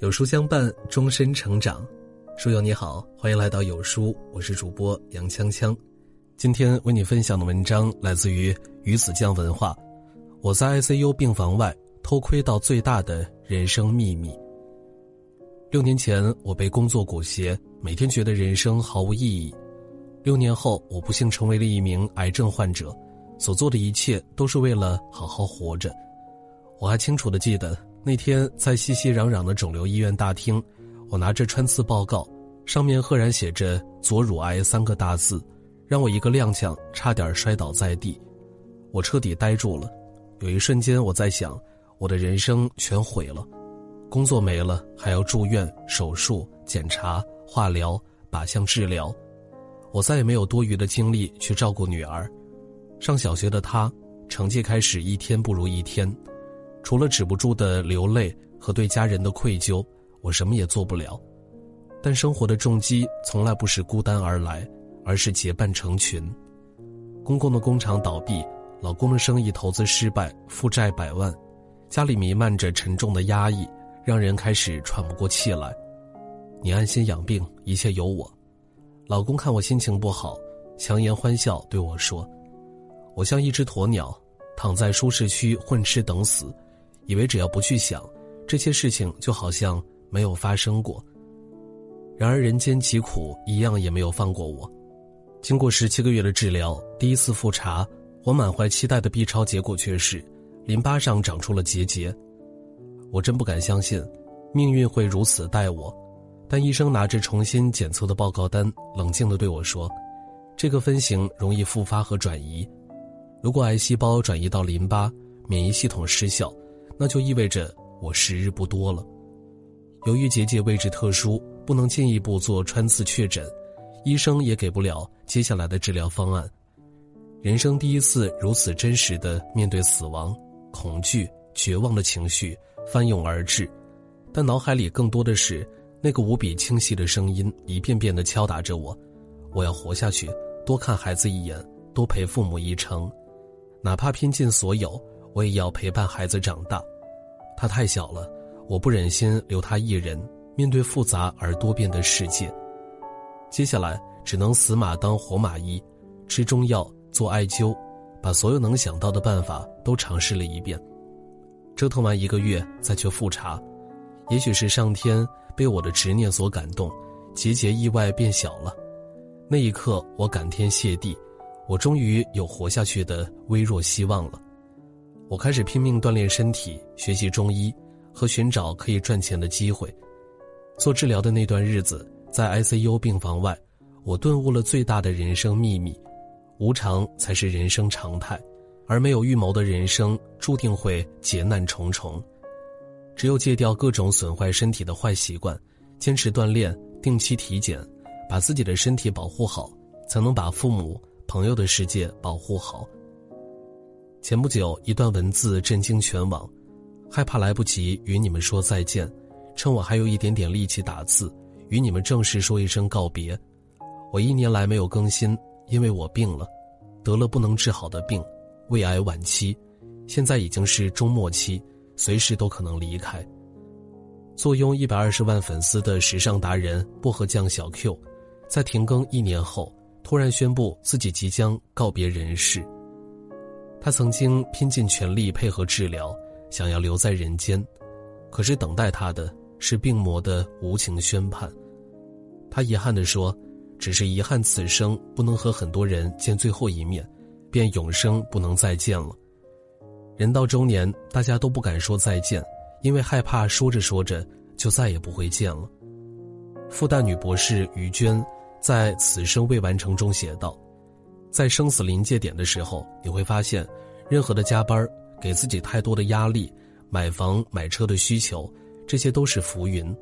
有书相伴，终身成长。书友你好，欢迎来到有书，我是主播杨锵锵。今天为你分享的文章来自于鱼子酱文化。我在 ICU 病房外偷窥到最大的人生秘密。六年前，我被工作裹挟，每天觉得人生毫无意义。六年后，我不幸成为了一名癌症患者，所做的一切都是为了好好活着。我还清楚的记得。那天在熙熙攘攘的肿瘤医院大厅，我拿着穿刺报告，上面赫然写着“左乳癌”三个大字，让我一个踉跄，差点摔倒在地。我彻底呆住了，有一瞬间我在想，我的人生全毁了，工作没了，还要住院、手术、检查、化疗、靶向治疗，我再也没有多余的精力去照顾女儿。上小学的她，成绩开始一天不如一天。除了止不住的流泪和对家人的愧疚，我什么也做不了。但生活的重击从来不是孤单而来，而是结伴成群。公公的工厂倒闭，老公的生意投资失败，负债百万，家里弥漫着沉重的压抑，让人开始喘不过气来。你安心养病，一切有我。老公看我心情不好，强颜欢笑对我说：“我像一只鸵鸟，躺在舒适区混吃等死。”以为只要不去想，这些事情就好像没有发生过。然而人间疾苦一样也没有放过我。经过十七个月的治疗，第一次复查，我满怀期待的 B 超结果却是淋巴上长出了结节。我真不敢相信，命运会如此待我。但医生拿着重新检测的报告单，冷静地对我说：“这个分型容易复发和转移，如果癌细胞转移到淋巴，免疫系统失效。”那就意味着我时日不多了。由于结节位置特殊，不能进一步做穿刺确诊，医生也给不了接下来的治疗方案。人生第一次如此真实的面对死亡，恐惧、绝望的情绪翻涌而至，但脑海里更多的是那个无比清晰的声音，一遍遍的敲打着我：我要活下去，多看孩子一眼，多陪父母一程，哪怕拼尽所有。我也要陪伴孩子长大，他太小了，我不忍心留他一人面对复杂而多变的世界。接下来只能死马当活马医，吃中药做艾灸，把所有能想到的办法都尝试了一遍。折腾完一个月再去复查，也许是上天被我的执念所感动，结节意外变小了。那一刻我感天谢地，我终于有活下去的微弱希望了。我开始拼命锻炼身体，学习中医，和寻找可以赚钱的机会。做治疗的那段日子，在 ICU 病房外，我顿悟了最大的人生秘密：无常才是人生常态，而没有预谋的人生注定会劫难重重。只有戒掉各种损坏身体的坏习惯，坚持锻炼，定期体检，把自己的身体保护好，才能把父母、朋友的世界保护好。前不久，一段文字震惊全网，害怕来不及与你们说再见，趁我还有一点点力气打字，与你们正式说一声告别。我一年来没有更新，因为我病了，得了不能治好的病，胃癌晚期，现在已经是中末期，随时都可能离开。坐拥一百二十万粉丝的时尚达人薄荷酱小 Q，在停更一年后，突然宣布自己即将告别人世。他曾经拼尽全力配合治疗，想要留在人间，可是等待他的是病魔的无情宣判。他遗憾地说：“只是遗憾此生不能和很多人见最后一面，便永生不能再见了。”人到中年，大家都不敢说再见，因为害怕说着说着就再也不会见了。复旦女博士于娟在《此生未完成》中写道。在生死临界点的时候，你会发现，任何的加班给自己太多的压力，买房买车的需求，这些都是浮云。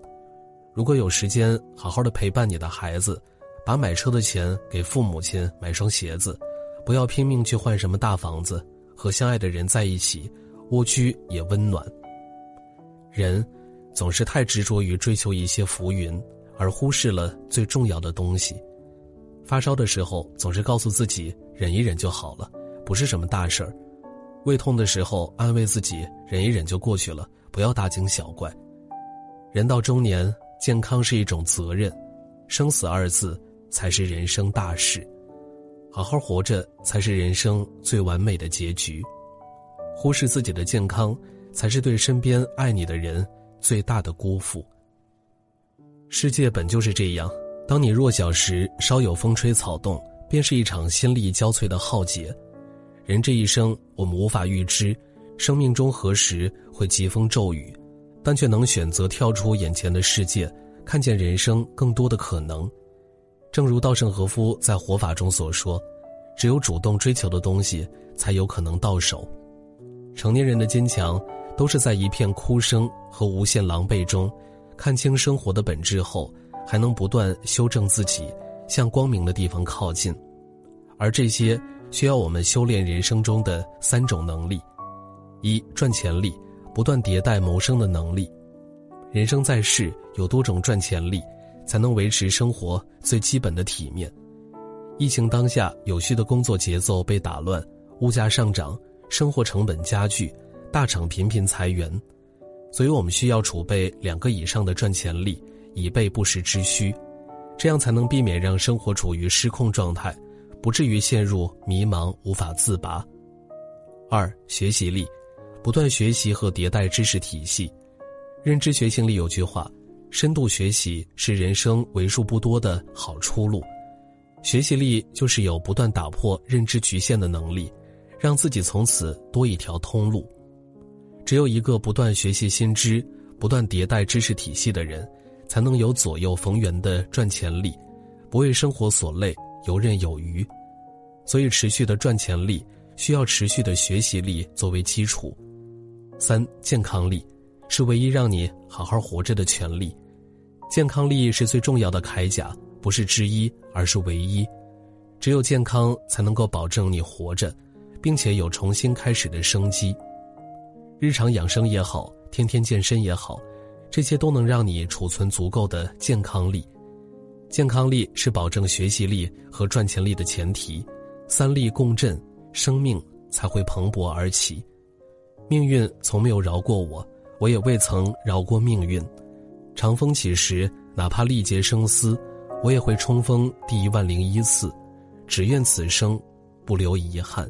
如果有时间，好好的陪伴你的孩子，把买车的钱给父母亲买双鞋子，不要拼命去换什么大房子，和相爱的人在一起，蜗居也温暖。人，总是太执着于追求一些浮云，而忽视了最重要的东西。发烧的时候，总是告诉自己忍一忍就好了，不是什么大事儿；胃痛的时候，安慰自己忍一忍就过去了，不要大惊小怪。人到中年，健康是一种责任，生死二字才是人生大事。好好活着才是人生最完美的结局。忽视自己的健康，才是对身边爱你的人最大的辜负。世界本就是这样，当你弱小时，稍有风吹草动，便是一场心力交瘁的浩劫。人这一生，我们无法预知，生命中何时会疾风骤雨，但却能选择跳出眼前的世界，看见人生更多的可能。正如稻盛和夫在《活法》中所说：“只有主动追求的东西，才有可能到手。”成年人的坚强，都是在一片哭声和无限狼狈中，看清生活的本质后，还能不断修正自己，向光明的地方靠近。而这些，需要我们修炼人生中的三种能力：一、赚钱力，不断迭代谋生的能力。人生在世，有多种赚钱力。才能维持生活最基本的体面。疫情当下，有序的工作节奏被打乱，物价上涨，生活成本加剧，大厂频频裁员，所以我们需要储备两个以上的赚钱力，以备不时之需，这样才能避免让生活处于失控状态，不至于陷入迷茫无法自拔。二、学习力，不断学习和迭代知识体系。认知学习力有句话。深度学习是人生为数不多的好出路，学习力就是有不断打破认知局限的能力，让自己从此多一条通路。只有一个不断学习新知、不断迭代知识体系的人，才能有左右逢源的赚钱力，不为生活所累，游刃有余。所以，持续的赚钱力需要持续的学习力作为基础。三、健康力。是唯一让你好好活着的权利，健康力是最重要的铠甲，不是之一，而是唯一。只有健康，才能够保证你活着，并且有重新开始的生机。日常养生也好，天天健身也好，这些都能让你储存足够的健康力。健康力是保证学习力和赚钱力的前提，三力共振，生命才会蓬勃而起。命运从没有饶过我。我也未曾饶过命运，长风起时，哪怕历劫生死，我也会冲锋第一万零一次，只愿此生不留遗憾。